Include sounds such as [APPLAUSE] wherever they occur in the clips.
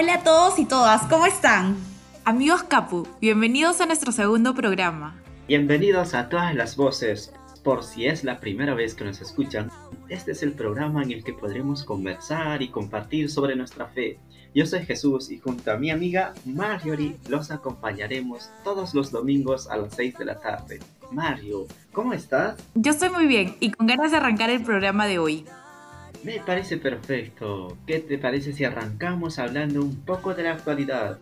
Hola a todos y todas, ¿cómo están? Amigos Capu, bienvenidos a nuestro segundo programa. Bienvenidos a todas las voces. Por si es la primera vez que nos escuchan, este es el programa en el que podremos conversar y compartir sobre nuestra fe. Yo soy Jesús y junto a mi amiga Marjorie los acompañaremos todos los domingos a las 6 de la tarde. Mario, ¿cómo estás? Yo estoy muy bien y con ganas de arrancar el programa de hoy. Me parece perfecto. ¿Qué te parece si arrancamos hablando un poco de la actualidad?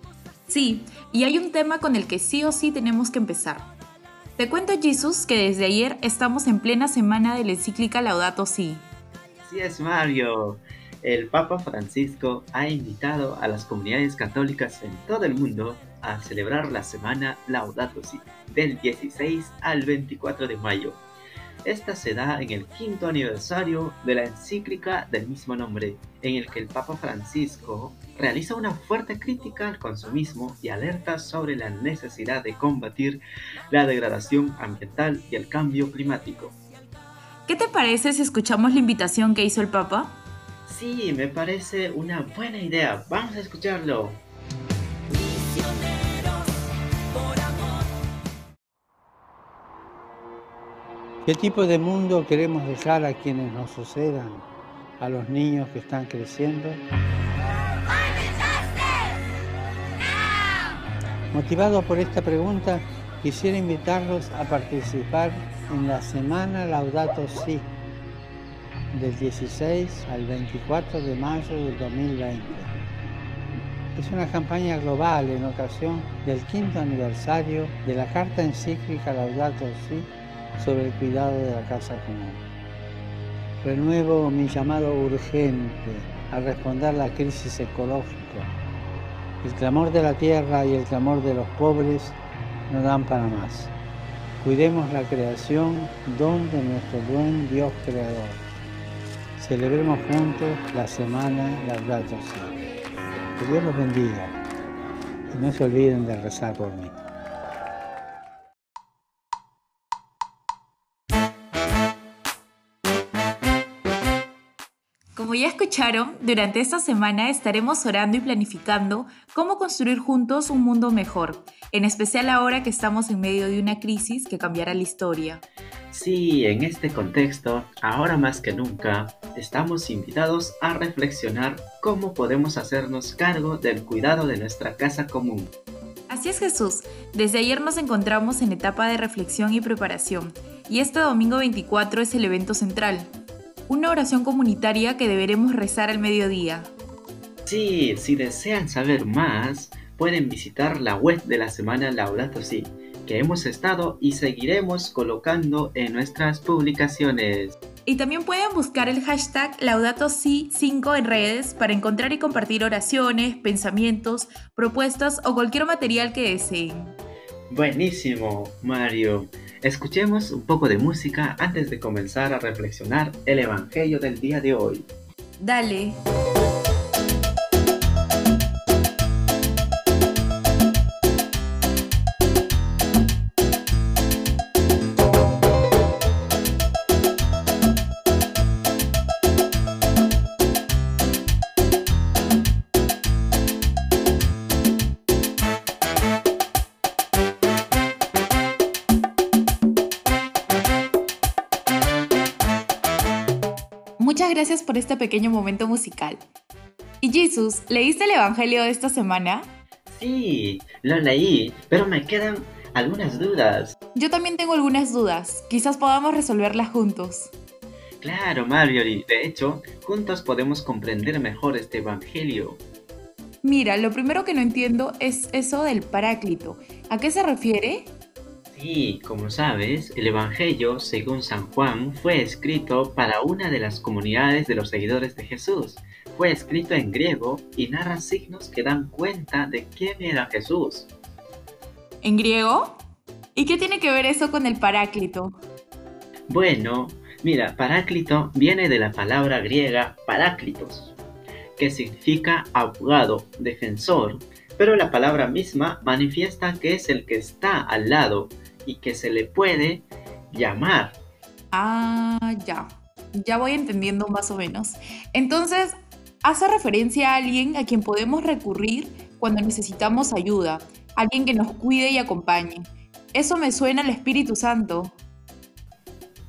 Sí, y hay un tema con el que sí o sí tenemos que empezar. Te cuento, Jesús, que desde ayer estamos en plena semana de la encíclica Laudato Si. Sí es, Mario. El Papa Francisco ha invitado a las comunidades católicas en todo el mundo a celebrar la semana Laudato Si, del 16 al 24 de mayo. Esta se da en el quinto aniversario de la encíclica del mismo nombre, en el que el Papa Francisco realiza una fuerte crítica al consumismo y alerta sobre la necesidad de combatir la degradación ambiental y el cambio climático. ¿Qué te parece si escuchamos la invitación que hizo el Papa? Sí, me parece una buena idea. Vamos a escucharlo. ¿Qué tipo de mundo queremos dejar a quienes nos sucedan, a los niños que están creciendo? Motivado por esta pregunta, quisiera invitarlos a participar en la Semana Laudato Si del 16 al 24 de mayo del 2020. Es una campaña global en ocasión del quinto aniversario de la Carta Encíclica Laudato Si sobre el cuidado de la casa común. Renuevo mi llamado urgente a responder la crisis ecológica. El clamor de la tierra y el clamor de los pobres no dan para más. Cuidemos la creación, don de nuestro buen Dios creador. Celebremos juntos la semana. Que Dios los bendiga y no se olviden de rezar por mí. Ya escucharon, durante esta semana estaremos orando y planificando cómo construir juntos un mundo mejor, en especial ahora que estamos en medio de una crisis que cambiará la historia. Sí, en este contexto, ahora más que nunca, estamos invitados a reflexionar cómo podemos hacernos cargo del cuidado de nuestra casa común. Así es Jesús, desde ayer nos encontramos en etapa de reflexión y preparación, y este domingo 24 es el evento central, una oración comunitaria que deberemos rezar al mediodía. Sí, si desean saber más, pueden visitar la web de la semana Laudato Si, que hemos estado y seguiremos colocando en nuestras publicaciones. Y también pueden buscar el hashtag Laudato Si 5 en redes para encontrar y compartir oraciones, pensamientos, propuestas o cualquier material que deseen. Buenísimo, Mario. Escuchemos un poco de música antes de comenzar a reflexionar el Evangelio del día de hoy. Dale. Gracias por este pequeño momento musical. Y Jesús, ¿leíste el Evangelio de esta semana? Sí, lo leí, pero me quedan algunas dudas. Yo también tengo algunas dudas. Quizás podamos resolverlas juntos. Claro, Marjorie. De hecho, juntos podemos comprender mejor este Evangelio. Mira, lo primero que no entiendo es eso del Paráclito. ¿A qué se refiere? Sí, como sabes, el Evangelio, según San Juan, fue escrito para una de las comunidades de los seguidores de Jesús. Fue escrito en griego y narra signos que dan cuenta de quién era Jesús. ¿En griego? ¿Y qué tiene que ver eso con el Paráclito? Bueno, mira, Paráclito viene de la palabra griega paráclitos, que significa abogado, defensor, pero la palabra misma manifiesta que es el que está al lado y que se le puede llamar. Ah, ya. Ya voy entendiendo más o menos. Entonces, hace referencia a alguien a quien podemos recurrir cuando necesitamos ayuda, alguien que nos cuide y acompañe. Eso me suena al Espíritu Santo.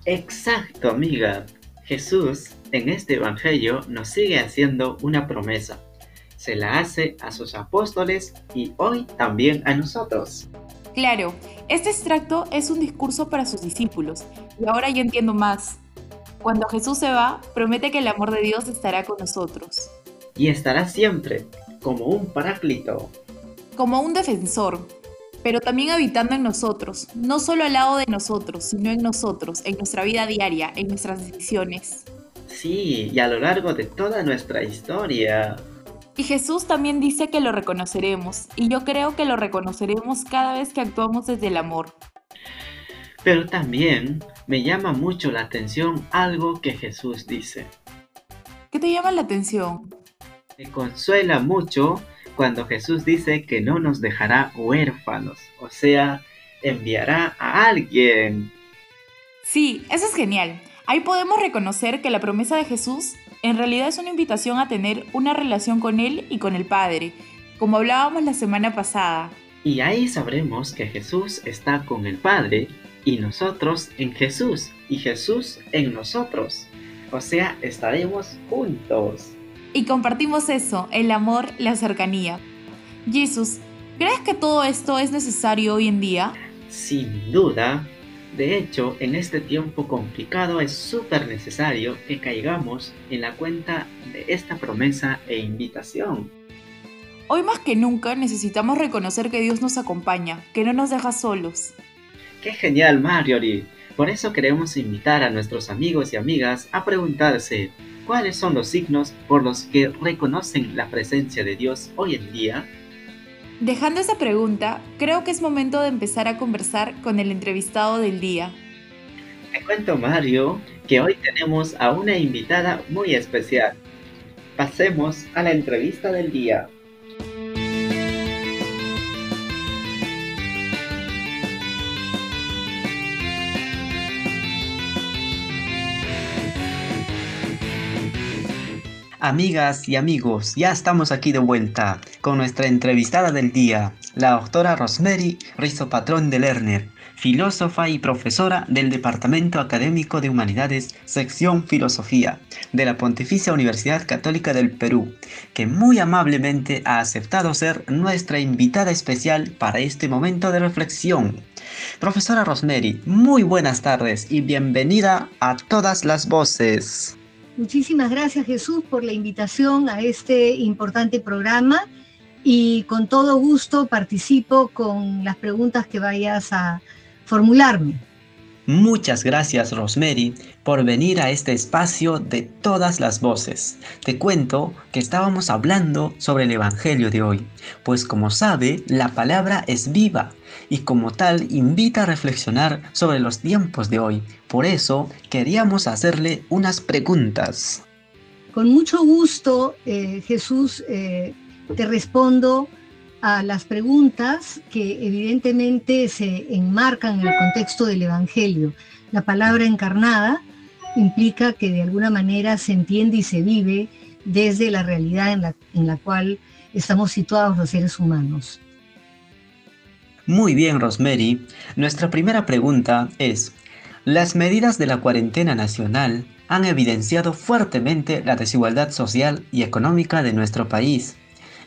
Exacto, amiga. Jesús en este Evangelio nos sigue haciendo una promesa. Se la hace a sus apóstoles y hoy también a nosotros. Claro, este extracto es un discurso para sus discípulos y ahora yo entiendo más. Cuando Jesús se va, promete que el amor de Dios estará con nosotros. Y estará siempre, como un paráclito. Como un defensor, pero también habitando en nosotros, no solo al lado de nosotros, sino en nosotros, en nuestra vida diaria, en nuestras decisiones. Sí, y a lo largo de toda nuestra historia. Y Jesús también dice que lo reconoceremos, y yo creo que lo reconoceremos cada vez que actuamos desde el amor. Pero también me llama mucho la atención algo que Jesús dice. ¿Qué te llama la atención? Me consuela mucho cuando Jesús dice que no nos dejará huérfanos, o sea, enviará a alguien. Sí, eso es genial. Ahí podemos reconocer que la promesa de Jesús en realidad es una invitación a tener una relación con Él y con el Padre, como hablábamos la semana pasada. Y ahí sabremos que Jesús está con el Padre y nosotros en Jesús y Jesús en nosotros. O sea, estaremos juntos y compartimos eso, el amor, la cercanía. Jesús, ¿crees que todo esto es necesario hoy en día? Sin duda. De hecho, en este tiempo complicado es súper necesario que caigamos en la cuenta de esta promesa e invitación. Hoy más que nunca necesitamos reconocer que Dios nos acompaña, que no nos deja solos. ¡Qué genial, Marjorie! Por eso queremos invitar a nuestros amigos y amigas a preguntarse, ¿Cuáles son los signos por los que reconocen la presencia de Dios hoy en día? Dejando esa pregunta, creo que es momento de empezar a conversar con el entrevistado del día. Te cuento, Mario, que hoy tenemos a una invitada muy especial. Pasemos a la entrevista del día. Amigas y amigos, ya estamos aquí de vuelta con nuestra entrevistada del día, la doctora Rosemary Rizzo Patrón de Lerner, filósofa y profesora del Departamento Académico de Humanidades, sección Filosofía, de la Pontificia Universidad Católica del Perú, que muy amablemente ha aceptado ser nuestra invitada especial para este momento de reflexión. Profesora Rosemary, muy buenas tardes y bienvenida a todas las voces. Muchísimas gracias Jesús por la invitación a este importante programa y con todo gusto participo con las preguntas que vayas a formularme. Muchas gracias Rosemary por venir a este espacio de todas las voces. Te cuento que estábamos hablando sobre el Evangelio de hoy, pues como sabe, la palabra es viva y como tal invita a reflexionar sobre los tiempos de hoy. Por eso queríamos hacerle unas preguntas. Con mucho gusto, eh, Jesús, eh, te respondo a las preguntas que evidentemente se enmarcan en el contexto del Evangelio. La palabra encarnada implica que de alguna manera se entiende y se vive desde la realidad en la, en la cual estamos situados los seres humanos. Muy bien, Rosemary. Nuestra primera pregunta es, las medidas de la cuarentena nacional han evidenciado fuertemente la desigualdad social y económica de nuestro país.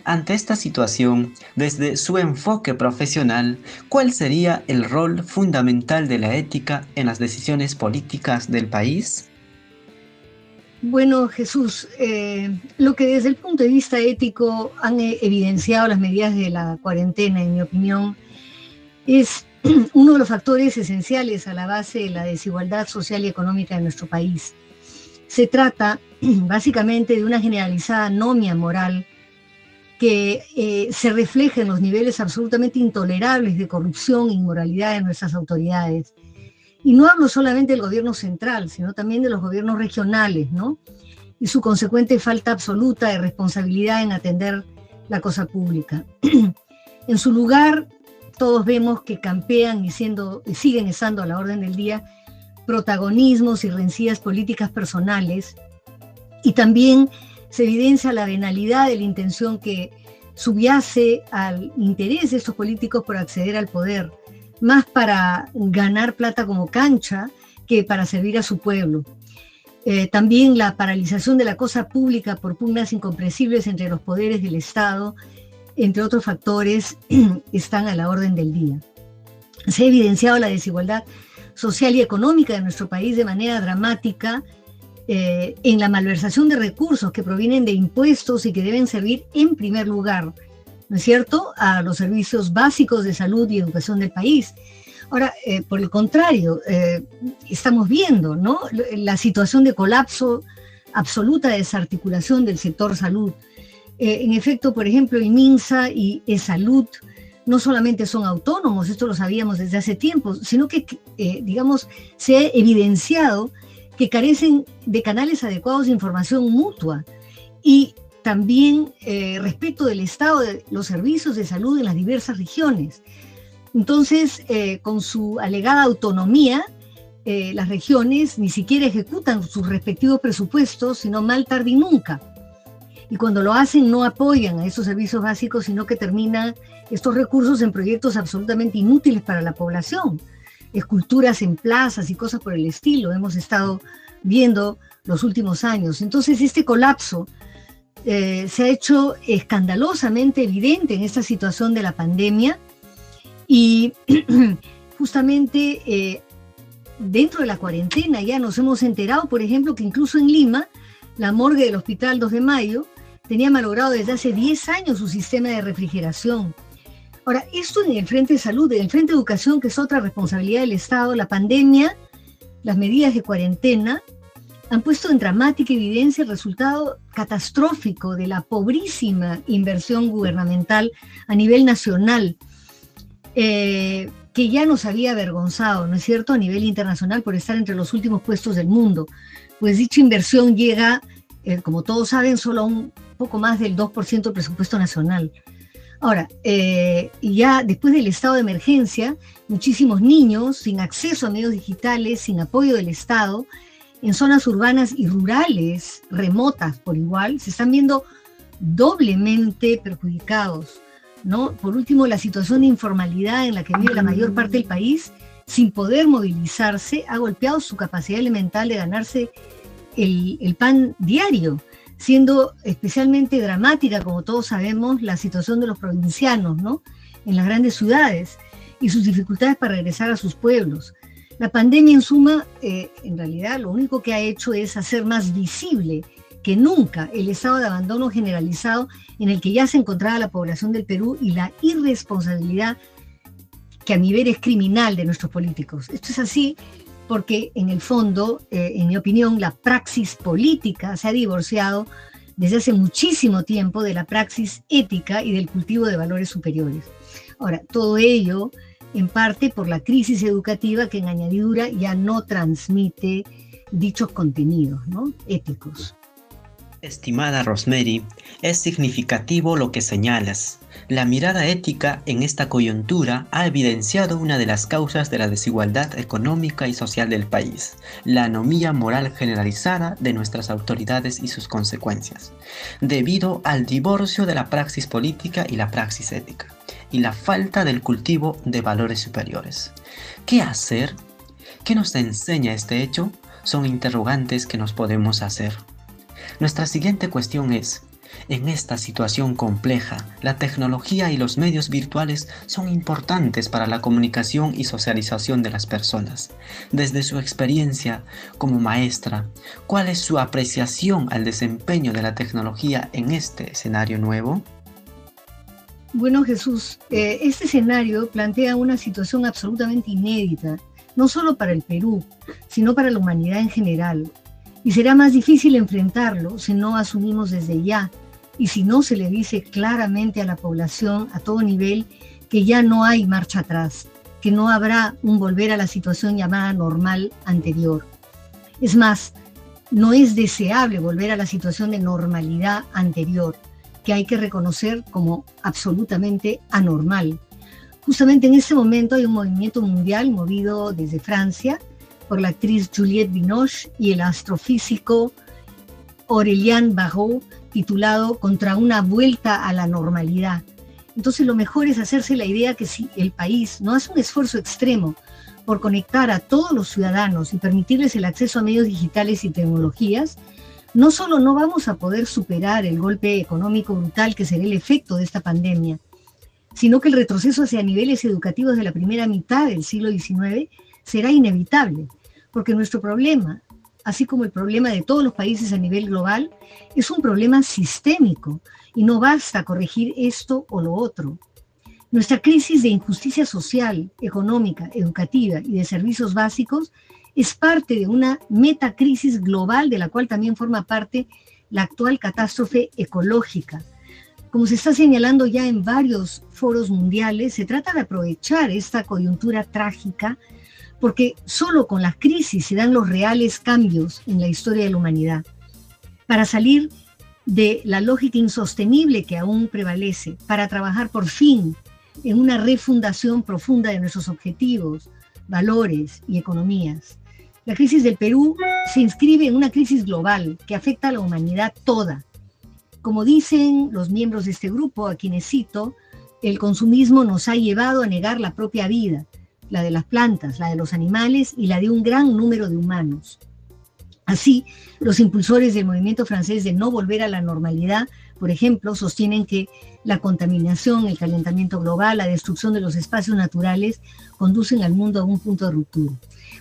Ante esta situación, desde su enfoque profesional, ¿cuál sería el rol fundamental de la ética en las decisiones políticas del país? Bueno, Jesús, eh, lo que desde el punto de vista ético han evidenciado las medidas de la cuarentena, en mi opinión, es [CLEARS THROAT] uno de los factores esenciales a la base de la desigualdad social y económica de nuestro país. Se trata [CLEARS THROAT] básicamente de una generalizada anomia moral que eh, se refleja en los niveles absolutamente intolerables de corrupción e inmoralidad de nuestras autoridades. Y no hablo solamente del gobierno central, sino también de los gobiernos regionales, ¿no? Y su consecuente falta absoluta de responsabilidad en atender la cosa pública. [CLEARS THROAT] en su lugar, todos vemos que campean y, siguen estando a la orden del día protagonismos y rencillas políticas personales y también se evidencia la venalidad de la intención que subyace al interés de estos políticos por acceder al poder, más para ganar plata como cancha que para servir a su pueblo. Eh, también la paralización de la cosa pública por pugnas incomprensibles entre los poderes del Estado, entre otros factores, [CLEARS THROAT] están a la orden del día. Se ha evidenciado la desigualdad social y económica de nuestro país de manera dramática eh, en la malversación de recursos que provienen de impuestos y que deben servir en primer lugar, ¿no es cierto?, a los servicios básicos de salud y educación del país. Ahora, eh, por el contrario, eh, estamos viendo ¿no? la situación de colapso absoluta de desarticulación del sector salud. En efecto, por ejemplo, el MINSA y ESalud no solamente son autónomos, esto lo sabíamos desde hace tiempo, sino que, digamos, se ha evidenciado que carecen de canales adecuados de información mutua y también eh, respecto del estado de los servicios de salud en las diversas regiones. Entonces, eh, con su alegada autonomía, eh, las regiones ni siquiera ejecutan sus respectivos presupuestos, sino mal tarde y nunca. Y cuando lo hacen, no apoyan a esos servicios básicos, sino que terminan estos recursos en proyectos absolutamente inútiles para la población esculturas en plazas y cosas por el estilo, hemos estado viendo los últimos años. Entonces, este colapso eh, se ha hecho escandalosamente evidente en esta situación de la pandemia y [CLEARS THROAT] justamente eh, dentro de la cuarentena ya nos hemos enterado, por ejemplo, que incluso en Lima, la morgue del Hospital 2 de Mayo tenía malogrado desde hace 10 años su sistema de refrigeración. Ahora, esto en el Frente de Salud, en el Frente de Educación, que es otra responsabilidad del Estado, la pandemia, las medidas de cuarentena, han puesto en dramática evidencia el resultado catastrófico de la pobrísima inversión gubernamental a nivel nacional, eh, que ya nos había avergonzado, ¿no es cierto?, a nivel internacional por estar entre los últimos puestos del mundo. Pues dicha inversión llega, eh, como todos saben, solo a un poco más del 2% del presupuesto nacional. Ahora, eh, ya después del estado de emergencia, muchísimos niños sin acceso a medios digitales, sin apoyo del Estado, en zonas urbanas y rurales, remotas por igual, se están viendo doblemente perjudicados. ¿no? Por último, la situación de informalidad en la que vive la mayor parte del país, sin poder movilizarse, ha golpeado su capacidad elemental de ganarse el, el pan diario siendo especialmente dramática, como todos sabemos, la situación de los provincianos, ¿no? En las grandes ciudades y sus dificultades para regresar a sus pueblos. La pandemia, en suma, eh, en realidad lo único que ha hecho es hacer más visible que nunca el estado de abandono generalizado en el que ya se encontraba la población del Perú y la irresponsabilidad que a nivel es criminal de nuestros políticos. Esto es así porque en el fondo, eh, en mi opinión, la praxis política se ha divorciado desde hace muchísimo tiempo de la praxis ética y del cultivo de valores superiores. Ahora, todo ello en parte por la crisis educativa que en añadidura ya no transmite dichos contenidos ¿no? éticos. Estimada Rosemary, es significativo lo que señalas. La mirada ética en esta coyuntura ha evidenciado una de las causas de la desigualdad económica y social del país, la anomía moral generalizada de nuestras autoridades y sus consecuencias, debido al divorcio de la praxis política y la praxis ética, y la falta del cultivo de valores superiores. ¿Qué hacer? ¿Qué nos enseña este hecho? Son interrogantes que nos podemos hacer. Nuestra siguiente cuestión es, en esta situación compleja, la tecnología y los medios virtuales son importantes para la comunicación y socialización de las personas. Desde su experiencia como maestra, ¿cuál es su apreciación al desempeño de la tecnología en este escenario nuevo? Bueno, Jesús, eh, este escenario plantea una situación absolutamente inédita, no solo para el Perú, sino para la humanidad en general. Y será más difícil enfrentarlo si no asumimos desde ya y si no se le dice claramente a la población a todo nivel que ya no hay marcha atrás, que no habrá un volver a la situación llamada normal anterior. Es más, no es deseable volver a la situación de normalidad anterior, que hay que reconocer como absolutamente anormal. Justamente en este momento hay un movimiento mundial movido desde Francia por la actriz Juliette Binoche y el astrofísico Aurélien Barrault, titulado Contra una vuelta a la normalidad. Entonces lo mejor es hacerse la idea que si el país no hace un esfuerzo extremo por conectar a todos los ciudadanos y permitirles el acceso a medios digitales y tecnologías, no solo no vamos a poder superar el golpe económico brutal que será el efecto de esta pandemia, sino que el retroceso hacia niveles educativos de la primera mitad del siglo XIX será inevitable, porque nuestro problema, así como el problema de todos los países a nivel global, es un problema sistémico y no basta corregir esto o lo otro. Nuestra crisis de injusticia social, económica, educativa y de servicios básicos es parte de una metacrisis global de la cual también forma parte la actual catástrofe ecológica. Como se está señalando ya en varios foros mundiales, se trata de aprovechar esta coyuntura trágica porque solo con la crisis se dan los reales cambios en la historia de la humanidad. Para salir de la lógica insostenible que aún prevalece, para trabajar por fin en una refundación profunda de nuestros objetivos, valores y economías. La crisis del Perú se inscribe en una crisis global que afecta a la humanidad toda. Como dicen los miembros de este grupo, a quienes cito, el consumismo nos ha llevado a negar la propia vida, la de las plantas, la de los animales y la de un gran número de humanos. Así, los impulsores del movimiento francés de no volver a la normalidad, por ejemplo, sostienen que la contaminación, el calentamiento global, la destrucción de los espacios naturales conducen al mundo a un punto de ruptura.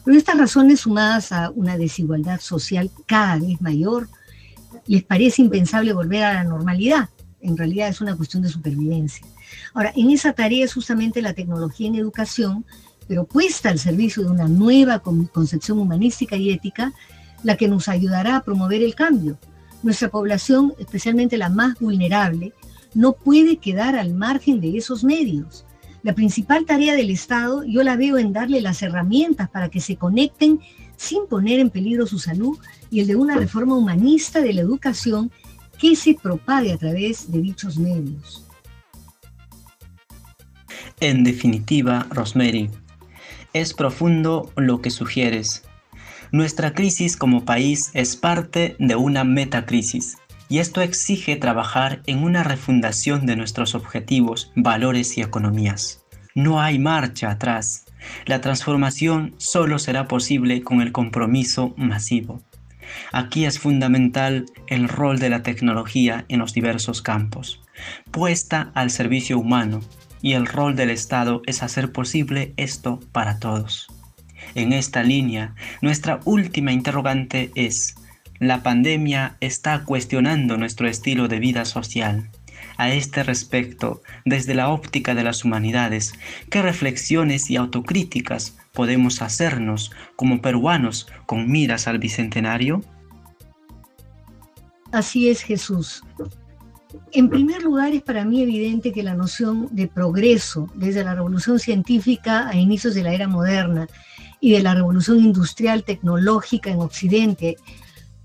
Pero estas razones sumadas a una desigualdad social cada vez mayor, les parece impensable volver a la normalidad. En realidad es una cuestión de supervivencia. Ahora, en esa tarea es justamente la tecnología en educación, pero puesta al servicio de una nueva concepción humanística y ética, la que nos ayudará a promover el cambio. Nuestra población, especialmente la más vulnerable, no puede quedar al margen de esos medios. La principal tarea del Estado yo la veo en darle las herramientas para que se conecten sin poner en peligro su salud y el de una reforma humanista de la educación que se propague a través de dichos medios. En definitiva, Rosemary, es profundo lo que sugieres. Nuestra crisis como país es parte de una metacrisis y esto exige trabajar en una refundación de nuestros objetivos, valores y economías. No hay marcha atrás. La transformación solo será posible con el compromiso masivo. Aquí es fundamental el rol de la tecnología en los diversos campos, puesta al servicio humano, y el rol del Estado es hacer posible esto para todos. En esta línea, nuestra última interrogante es, la pandemia está cuestionando nuestro estilo de vida social. A este respecto, desde la óptica de las humanidades, ¿qué reflexiones y autocríticas podemos hacernos como peruanos con miras al Bicentenario? Así es Jesús. En primer lugar, es para mí evidente que la noción de progreso, desde la revolución científica a inicios de la era moderna y de la revolución industrial tecnológica en Occidente,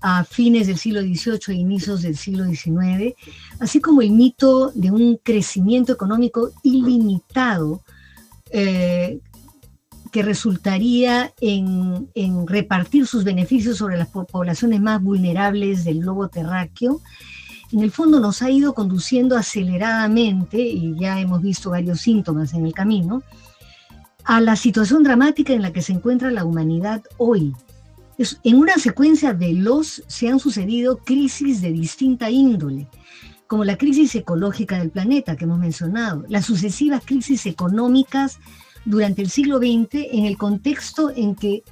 a fines del siglo XVIII e inicios del siglo XIX, así como el mito de un crecimiento económico ilimitado eh, que resultaría en, en, repartir sus beneficios sobre las poblaciones más vulnerables del globo terráqueo, en el fondo nos ha ido conduciendo aceleradamente, y ya hemos visto varios síntomas en el camino, a la situación dramática en la que se encuentra la humanidad hoy, en una secuencia de los se han sucedido crisis de distinta índole, como la crisis ecológica del planeta que hemos mencionado, las sucesivas crisis económicas durante el siglo XX en el contexto en que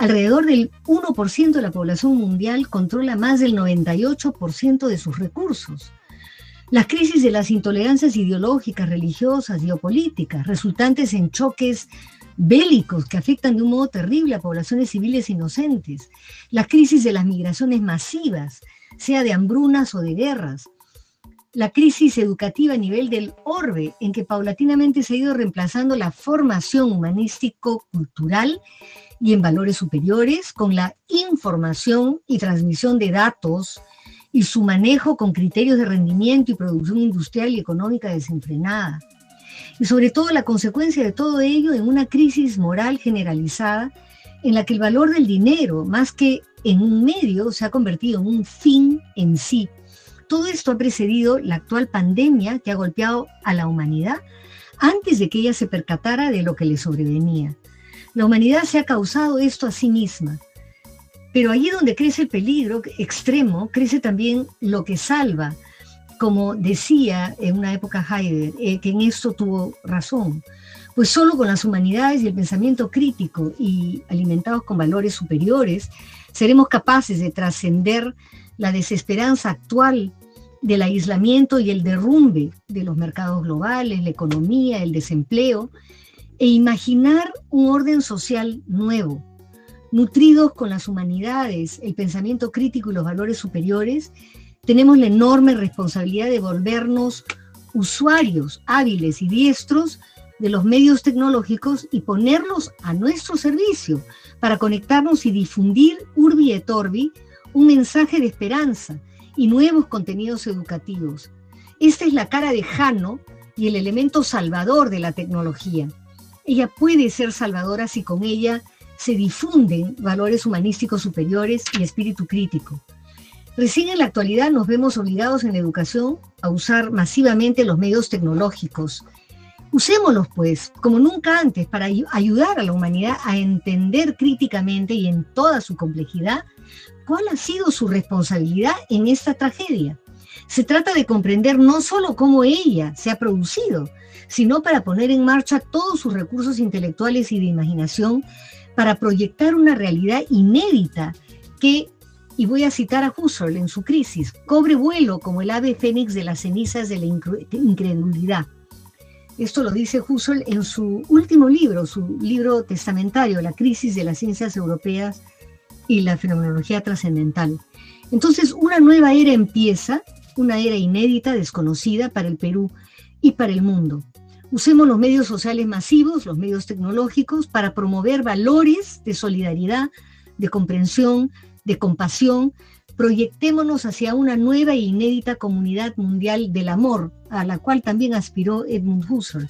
alrededor del 1% de la población mundial controla más del 98% de sus recursos. Las crisis de las intolerancias ideológicas, religiosas, geopolíticas, resultantes en choques bélicos que afectan de un modo terrible a poblaciones civiles inocentes, la crisis de las migraciones masivas, sea de hambrunas o de guerras, la crisis educativa a nivel del orbe, en que paulatinamente se ha ido reemplazando la formación humanístico-cultural y en valores superiores con la información y transmisión de datos y su manejo con criterios de rendimiento y producción industrial y económica desenfrenada y sobre todo la consecuencia de todo ello en una crisis moral generalizada en la que el valor del dinero, más que en un medio, se ha convertido en un fin en sí, todo esto ha precedido la actual pandemia que ha golpeado a la humanidad antes de que ella se percatara de lo que le sobrevenía. La humanidad se ha causado esto a sí misma. Pero allí donde crece el peligro extremo, crece también lo que salva, como decía en una época Heidegger, eh, que en esto tuvo razón. Pues solo con las humanidades y el pensamiento crítico y alimentados con valores superiores, seremos capaces de trascender la desesperanza actual del aislamiento y el derrumbe de los mercados globales, la economía, el desempleo, e imaginar un orden social nuevo, nutridos con las humanidades, el pensamiento crítico y los valores superiores, tenemos la enorme responsabilidad de volvernos usuarios hábiles y diestros de los medios tecnológicos y ponerlos a nuestro servicio para conectarnos y difundir urbi et orbi un mensaje de esperanza y nuevos contenidos educativos. Esta es la cara de Jano y el elemento salvador de la tecnología. Ella puede ser salvadora si con ella se difunden valores humanísticos superiores y espíritu crítico. Recién en la actualidad nos vemos obligados en la educación a usar masivamente los medios tecnológicos. Usémoslos, pues, como nunca antes, para ayudar a la humanidad a entender críticamente y en toda su complejidad cuál ha sido su responsabilidad en esta tragedia. Se trata de comprender no solo cómo ella se ha producido, sino para poner en marcha todos sus recursos intelectuales y de imaginación para proyectar una realidad inédita que, y voy a citar a Husserl en su crisis, cobre vuelo como el ave fénix de las cenizas de la incredulidad. Esto lo dice Husserl en su último libro, su libro testamentario, La crisis de las ciencias europeas y la fenomenología trascendental. Entonces, una nueva era empieza, una era inédita, desconocida para el Perú y para el mundo. Usemos los medios sociales masivos, los medios tecnológicos, para promover valores de solidaridad, de comprensión, de compasión. Proyectémonos hacia una nueva e inédita comunidad mundial del amor, a la cual también aspiró Edmund Husserl.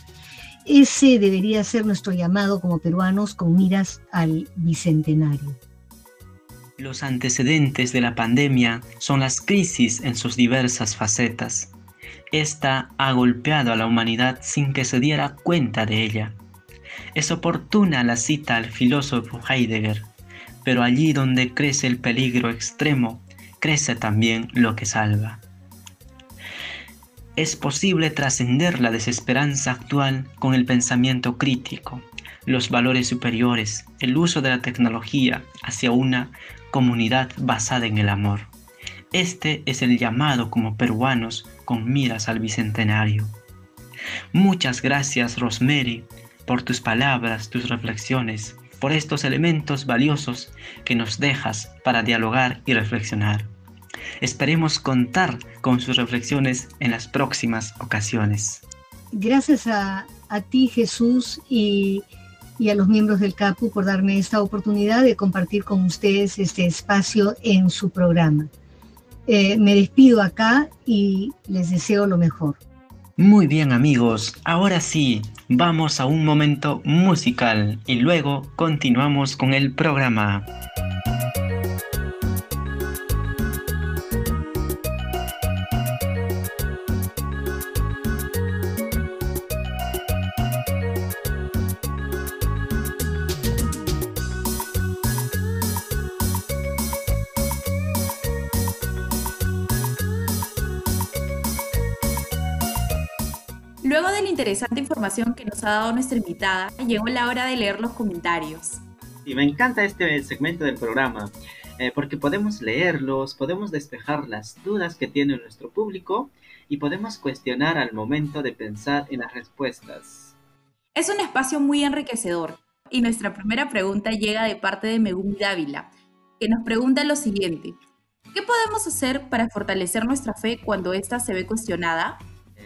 Ese debería ser nuestro llamado como peruanos con miras al bicentenario. Los antecedentes de la pandemia son las crisis en sus diversas facetas. Esta ha golpeado a la humanidad sin que se diera cuenta de ella. Es oportuna la cita al filósofo Heidegger, pero allí donde crece el peligro extremo, crece también lo que salva. Es posible trascender la desesperanza actual con el pensamiento crítico, los valores superiores, el uso de la tecnología hacia una comunidad basada en el amor. Este es el llamado como peruanos con miras al bicentenario. Muchas gracias, Rosemary, por tus palabras, tus reflexiones, por estos elementos valiosos que nos dejas para dialogar y reflexionar. Esperemos contar con sus reflexiones en las próximas ocasiones. Gracias a, a ti, Jesús, y y a los miembros del CAPU por darme esta oportunidad de compartir con ustedes este espacio en su programa. Eh, me despido acá y les deseo lo mejor. Muy bien amigos, ahora sí, vamos a un momento musical y luego continuamos con el programa. Interesante información que nos ha dado nuestra invitada, llegó la hora de leer los comentarios. Y me encanta este segmento del programa, eh, porque podemos leerlos, podemos despejar las dudas que tiene nuestro público y podemos cuestionar al momento de pensar en las respuestas. Es un espacio muy enriquecedor y nuestra primera pregunta llega de parte de Megumi Dávila, que nos pregunta lo siguiente. ¿Qué podemos hacer para fortalecer nuestra fe cuando ésta se ve cuestionada?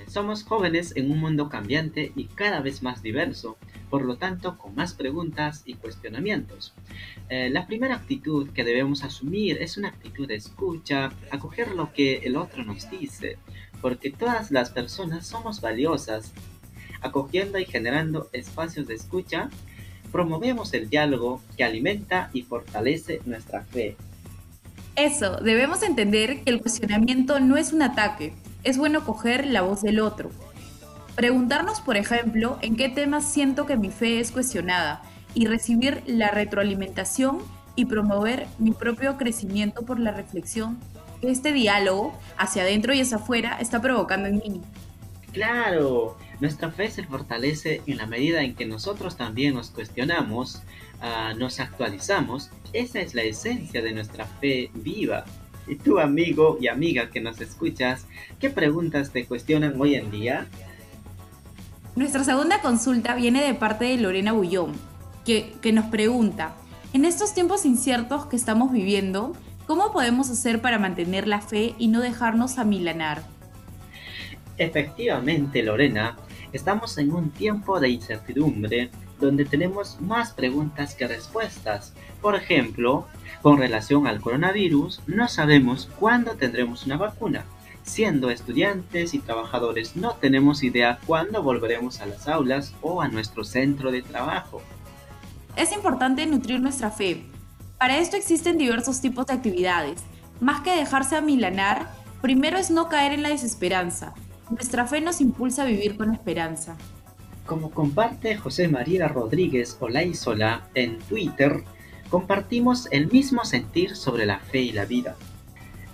Somos jóvenes en un mundo cambiante y cada vez más diverso, por lo tanto con más preguntas y cuestionamientos. Eh, la primera actitud que debemos asumir es una actitud de escucha, acoger lo que el otro nos dice, porque todas las personas somos valiosas. Acogiendo y generando espacios de escucha, promovemos el diálogo que alimenta y fortalece nuestra fe. Eso, debemos entender que el cuestionamiento no es un ataque, es bueno coger la voz del otro. Preguntarnos, por ejemplo, en qué temas siento que mi fe es cuestionada y recibir la retroalimentación y promover mi propio crecimiento por la reflexión que este diálogo hacia adentro y hacia afuera está provocando en mí. Claro, nuestra fe se fortalece en la medida en que nosotros también nos cuestionamos, uh, nos actualizamos. Esa es la esencia de nuestra fe viva. Y tú, amigo y amiga que nos escuchas, ¿qué preguntas te cuestionan hoy en día? Nuestra segunda consulta viene de parte de Lorena Bullón, que, que nos pregunta, en estos tiempos inciertos que estamos viviendo, ¿cómo podemos hacer para mantener la fe y no dejarnos amilanar? Efectivamente, Lorena, estamos en un tiempo de incertidumbre donde tenemos más preguntas que respuestas. Por ejemplo, con relación al coronavirus, no sabemos cuándo tendremos una vacuna. Siendo estudiantes y trabajadores, no tenemos idea cuándo volveremos a las aulas o a nuestro centro de trabajo. Es importante nutrir nuestra fe. Para esto existen diversos tipos de actividades. Más que dejarse amilanar, primero es no caer en la desesperanza. Nuestra fe nos impulsa a vivir con esperanza. Como comparte José María Rodríguez Olaizola en Twitter, compartimos el mismo sentir sobre la fe y la vida.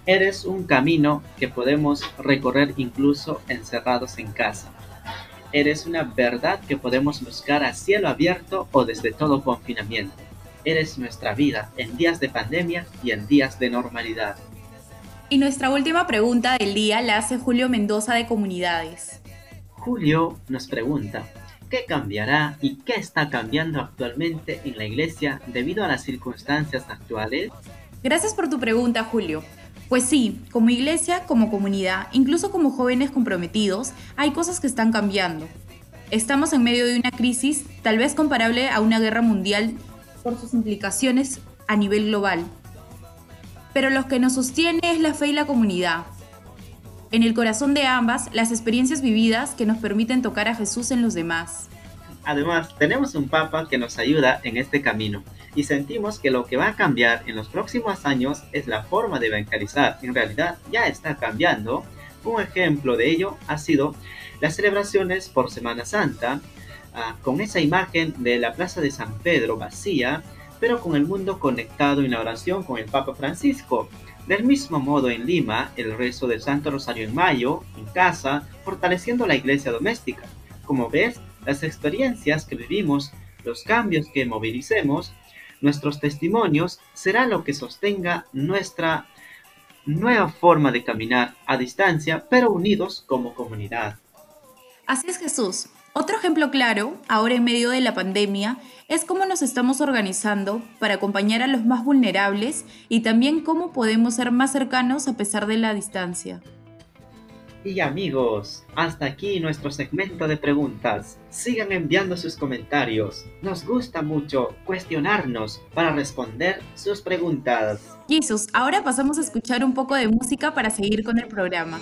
Eres un camino que podemos recorrer incluso encerrados en casa. Eres una verdad que podemos buscar a cielo abierto o desde todo confinamiento. Eres nuestra vida en días de pandemia y en días de normalidad. Y nuestra última pregunta del día la hace Julio Mendoza de Comunidades. Julio nos pregunta, ¿qué cambiará y qué está cambiando actualmente en la iglesia debido a las circunstancias actuales? Gracias por tu pregunta, Julio. Pues sí, como iglesia, como comunidad, incluso como jóvenes comprometidos, hay cosas que están cambiando. Estamos en medio de una crisis tal vez comparable a una guerra mundial por sus implicaciones a nivel global. Pero lo que nos sostiene es la fe y la comunidad. En el corazón de ambas, las experiencias vividas que nos permiten tocar a Jesús en los demás. Además, tenemos un Papa que nos ayuda en este camino y sentimos que lo que va a cambiar en los próximos años es la forma de evangelizar. En realidad ya está cambiando. Un ejemplo de ello ha sido las celebraciones por Semana Santa, ah, con esa imagen de la Plaza de San Pedro vacía, pero con el mundo conectado en la oración con el Papa Francisco. Del mismo modo en Lima, el rezo del Santo Rosario en mayo, en casa, fortaleciendo la iglesia doméstica. Como ves, las experiencias que vivimos, los cambios que movilicemos, nuestros testimonios será lo que sostenga nuestra nueva forma de caminar a distancia, pero unidos como comunidad. Así es Jesús. Otro ejemplo claro, ahora en medio de la pandemia, es cómo nos estamos organizando para acompañar a los más vulnerables y también cómo podemos ser más cercanos a pesar de la distancia. Y amigos, hasta aquí nuestro segmento de preguntas. Sigan enviando sus comentarios. Nos gusta mucho cuestionarnos para responder sus preguntas. Jesús, ahora pasamos a escuchar un poco de música para seguir con el programa.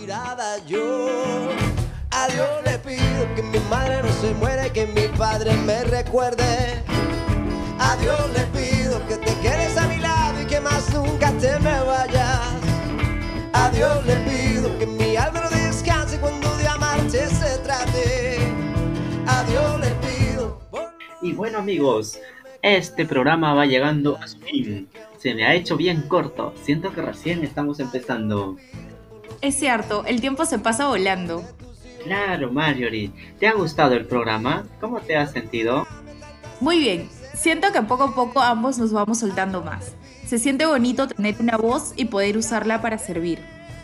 A Dios le pido que mi madre no se muera y que mi padre me recuerde. A Dios le pido que te quedes a mi lado y que más nunca te me vayas. A Dios le pido que mi alma no descanse cuando de amarte se trate. A Dios le pido. Y bueno amigos, este programa va llegando a su fin. Se me ha hecho bien corto. Siento que recién estamos empezando. Es cierto, el tiempo se pasa volando. Claro, Marjorie. ¿Te ha gustado el programa? ¿Cómo te has sentido? Muy bien. Siento que poco a poco ambos nos vamos soltando más. Se siente bonito tener una voz y poder usarla para servir.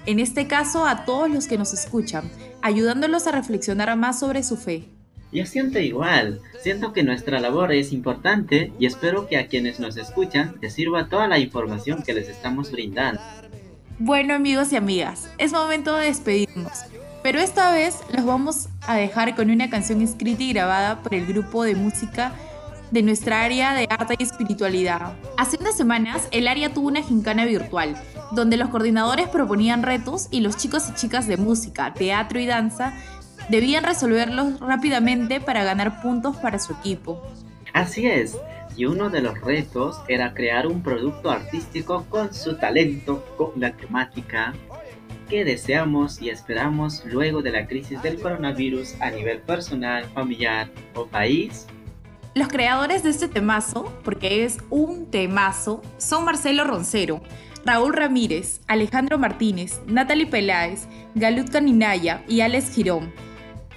En este caso, a todos los que nos escuchan, ayudándolos a reflexionar más sobre su fe. Yo siento igual, siento que nuestra labor es importante y espero que a quienes nos escuchan les sirva toda la información que les estamos brindando. Bueno amigos y amigas, es momento de despedirnos. Pero esta vez los vamos a dejar con una canción escrita y grabada por el grupo de música de nuestra área de arte y espiritualidad. Hace unas semanas el área tuvo una gincana virtual, donde los coordinadores proponían retos y los chicos y chicas de música, teatro y danza debían resolverlos rápidamente para ganar puntos para su equipo. Así es, y uno de los retos era crear un producto artístico con su talento, con la temática que deseamos y esperamos luego de la crisis del coronavirus a nivel personal, familiar o país. Los creadores de este temazo, porque es un temazo, son Marcelo Roncero, Raúl Ramírez, Alejandro Martínez, Natalie Peláez, Galut Caninaya y Alex Girón.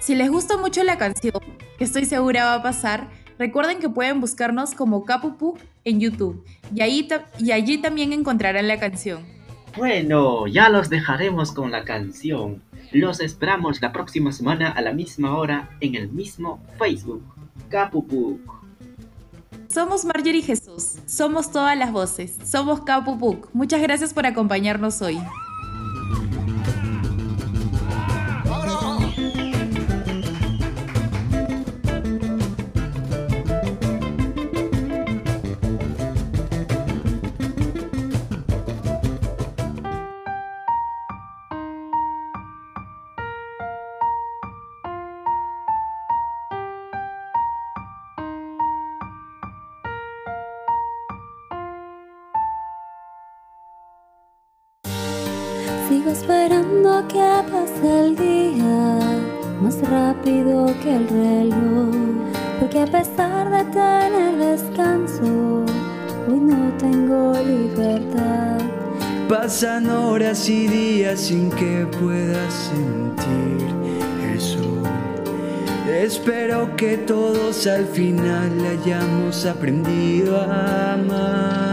Si les gusta mucho la canción, que estoy segura va a pasar, recuerden que pueden buscarnos como Capupu en YouTube y, ahí y allí también encontrarán la canción. Bueno, ya los dejaremos con la canción. Los esperamos la próxima semana a la misma hora en el mismo Facebook. Capupuk. Somos Marjorie Jesús, somos todas las voces, somos Capupuk. Muchas gracias por acompañarnos hoy. Sigo esperando que pase el día más rápido que el reloj, porque a pesar de tener descanso, hoy no tengo libertad. Pasan horas y días sin que pueda sentir el sol. Espero que todos al final hayamos aprendido a amar.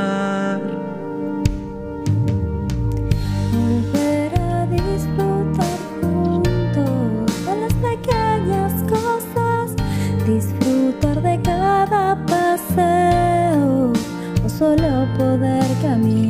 Solo poder caminar.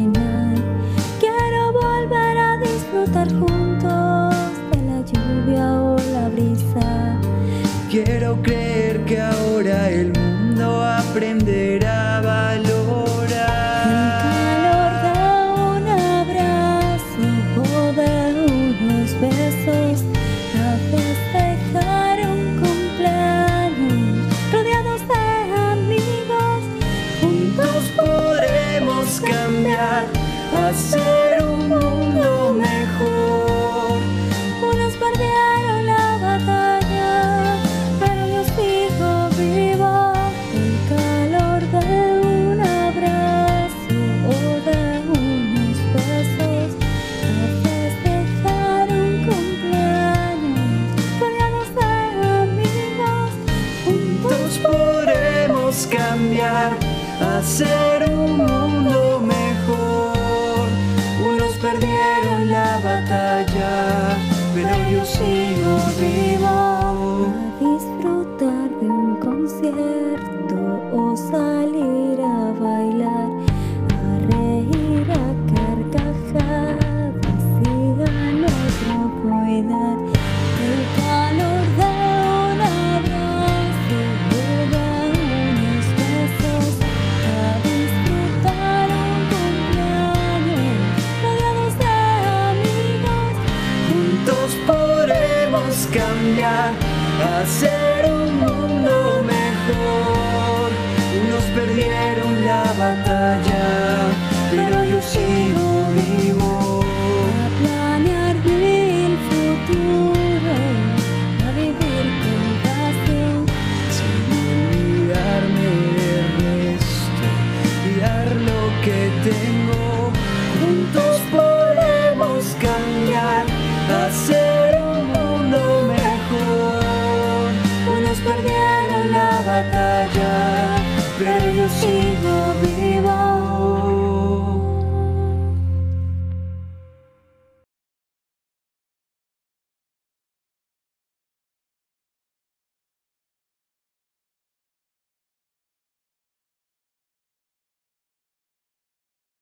Hacer